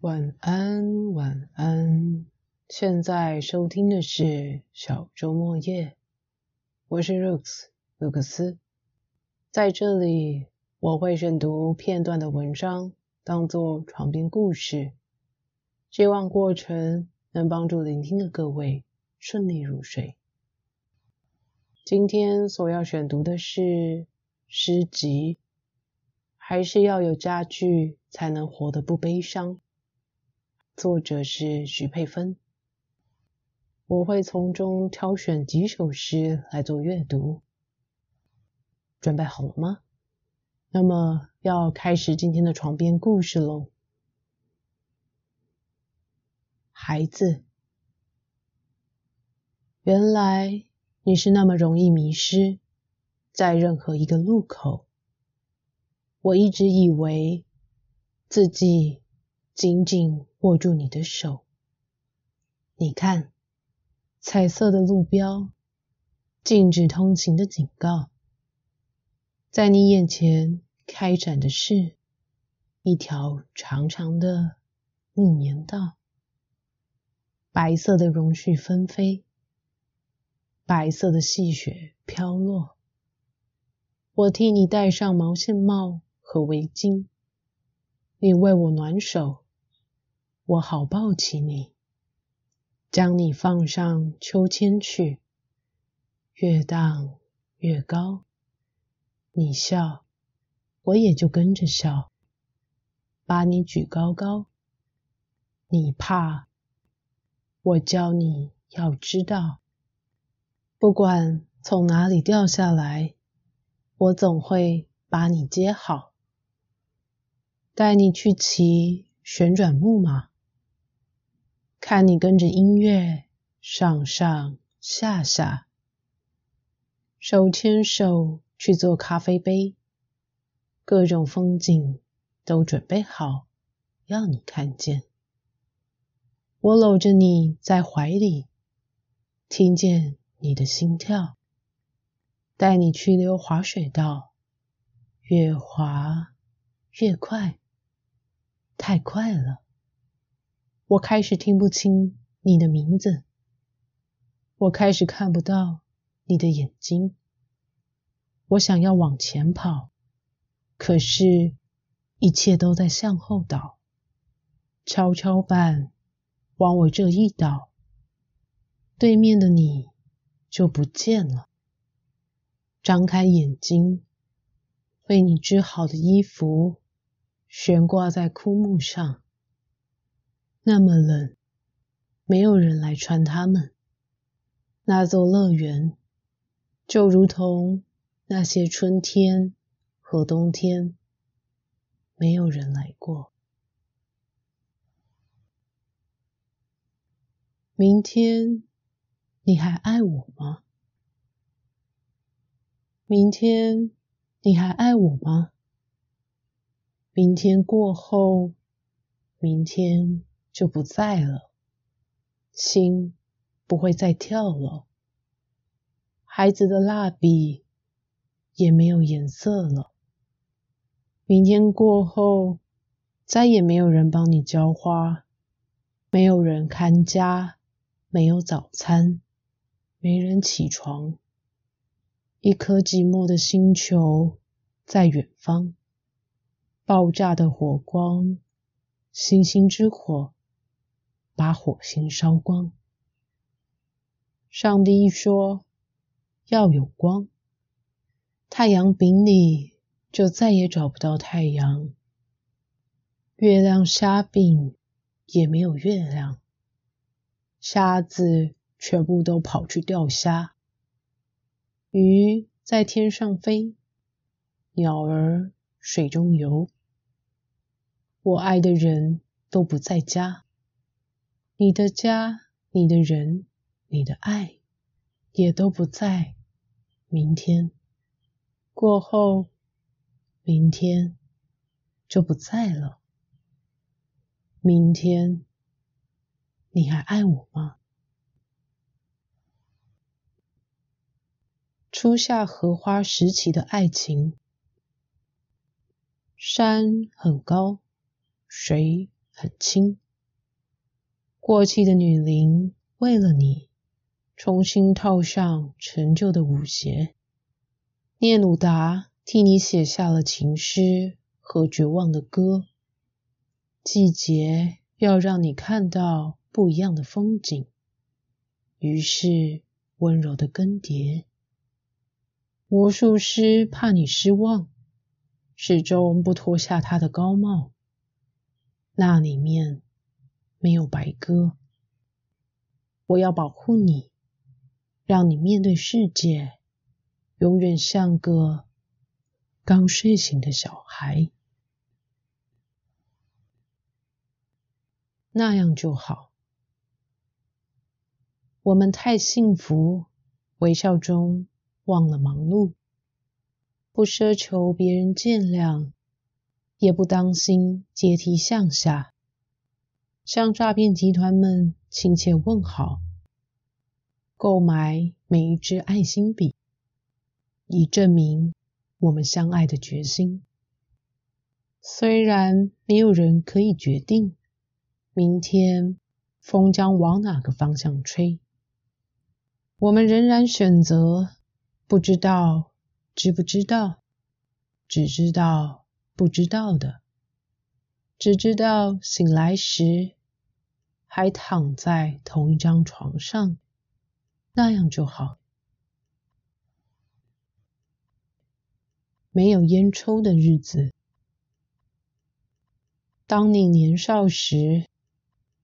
晚安，晚安。现在收听的是小周末夜，我是 Rooks 卢克斯。在这里，我会选读片段的文章，当做床边故事，希望过程能帮助聆听的各位顺利入睡。今天所要选读的是诗集，还是要有家具才能活得不悲伤。作者是徐佩芬。我会从中挑选几首诗来做阅读。准备好了吗？那么要开始今天的床边故事喽。孩子，原来你是那么容易迷失在任何一个路口。我一直以为自己紧紧握住你的手。你看。彩色的路标，禁止通行的警告，在你眼前开展的是一条长长的木棉道，白色的绒絮纷飞，白色的细雪飘落。我替你戴上毛线帽和围巾，你为我暖手，我好抱起你。将你放上秋千去，越荡越高。你笑，我也就跟着笑，把你举高高。你怕，我教你要知道，不管从哪里掉下来，我总会把你接好，带你去骑旋转木马。看你跟着音乐上上下下，手牵手去做咖啡杯，各种风景都准备好要你看见。我搂着你在怀里，听见你的心跳，带你去溜滑水道，越滑越快，太快了。我开始听不清你的名字，我开始看不到你的眼睛。我想要往前跑，可是，一切都在向后倒。跷跷板往我这一倒，对面的你就不见了。张开眼睛，为你织好的衣服悬挂在枯木上。那么冷，没有人来穿它们。那座乐园就如同那些春天和冬天，没有人来过。明天你还爱我吗？明天你还爱我吗？明天过后，明天。就不在了，心不会再跳了，孩子的蜡笔也没有颜色了。明天过后，再也没有人帮你浇花，没有人看家，没有早餐，没人起床。一颗寂寞的星球在远方，爆炸的火光，星星之火。把火星烧光。上帝一说要有光，太阳饼里就再也找不到太阳，月亮虾饼也没有月亮，虾子全部都跑去钓虾，鱼在天上飞，鸟儿水中游，我爱的人都不在家。你的家，你的人，你的爱，也都不在。明天过后，明天就不在了。明天，你还爱我吗？初夏荷花时期的爱情，山很高，水很清。过气的女伶为了你，重新套上陈旧的舞鞋。聂鲁达替你写下了情诗和绝望的歌。季节要让你看到不一样的风景，于是温柔的更迭。魔术师怕你失望，始终不脱下他的高帽。那里面没有白鸽。我要保护你，让你面对世界，永远像个刚睡醒的小孩。那样就好。我们太幸福，微笑中。忘了忙碌，不奢求别人见谅，也不当心阶梯向下，向诈骗集团们亲切问好，购买每一支爱心笔，以证明我们相爱的决心。虽然没有人可以决定明天风将往哪个方向吹，我们仍然选择。不知道，知不知道？只知道不知道的，只知道醒来时还躺在同一张床上，那样就好。没有烟抽的日子，当你年少时，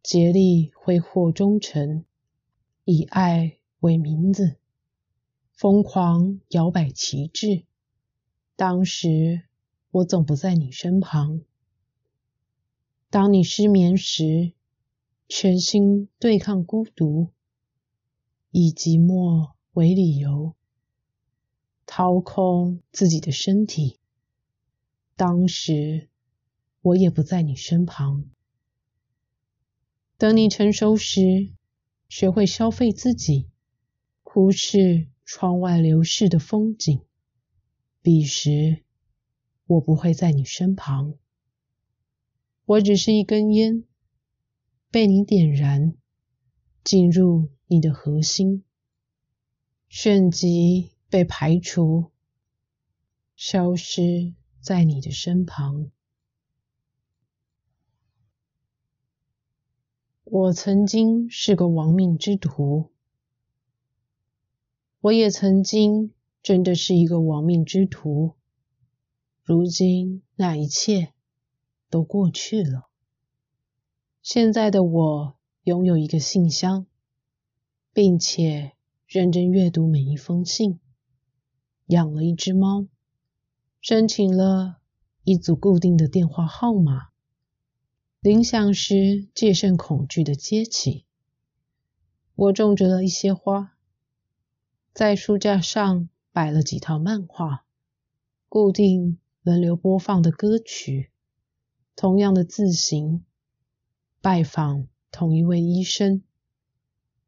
竭力挥霍忠诚，以爱为名字。疯狂摇摆旗帜，当时我总不在你身旁。当你失眠时，全心对抗孤独，以寂寞为理由，掏空自己的身体。当时我也不在你身旁。等你成熟时，学会消费自己，忽视。窗外流逝的风景，彼时我不会在你身旁，我只是一根烟，被你点燃，进入你的核心，旋即被排除，消失在你的身旁。我曾经是个亡命之徒。我也曾经真的是一个亡命之徒，如今那一切都过去了。现在的我拥有一个信箱，并且认真阅读每一封信，养了一只猫，申请了一组固定的电话号码，铃响时戒慎恐惧的接起。我种植了一些花。在书架上摆了几套漫画，固定轮流播放的歌曲，同样的字型，拜访同一位医生，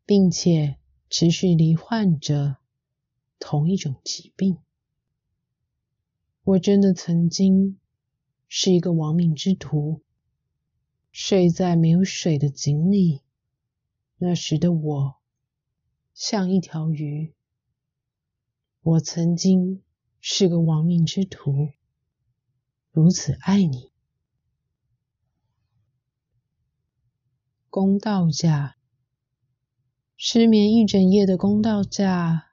并且持续罹患着同一种疾病。我真的曾经是一个亡命之徒，睡在没有水的井里。那时的我像一条鱼。我曾经是个亡命之徒，如此爱你。公道价，失眠一整夜的公道价，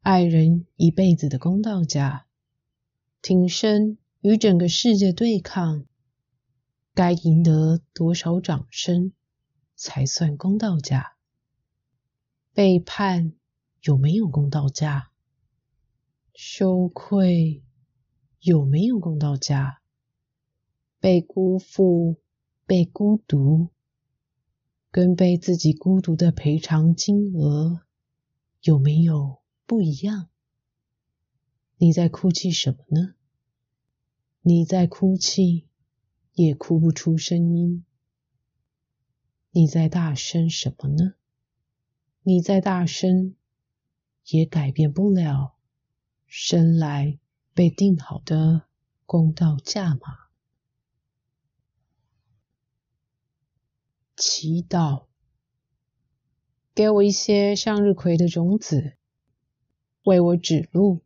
爱人一辈子的公道价，挺身与整个世界对抗，该赢得多少掌声才算公道价？背叛有没有公道价？羞愧有没有公道价？被辜负、被孤独，跟被自己孤独的赔偿金额有没有不一样？你在哭泣什么呢？你在哭泣，也哭不出声音。你在大声什么呢？你在大声，也改变不了。生来被定好的公道价码。祈祷，给我一些向日葵的种子，为我指路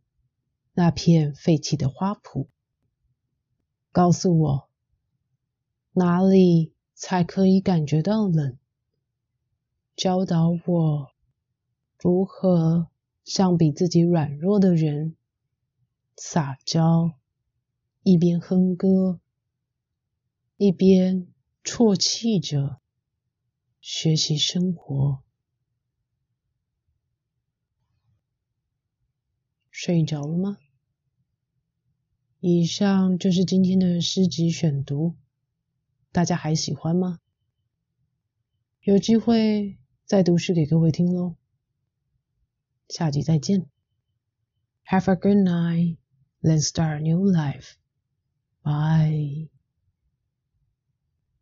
那片废弃的花圃，告诉我哪里才可以感觉到冷，教导我如何向比自己软弱的人撒娇，一边哼歌，一边。啜泣着。学习生活，睡着了吗？以上就是今天的诗集选读，大家还喜欢吗？有机会再读诗给各位听喽。下集再见。Have a good night. Let's start a new life. Bye.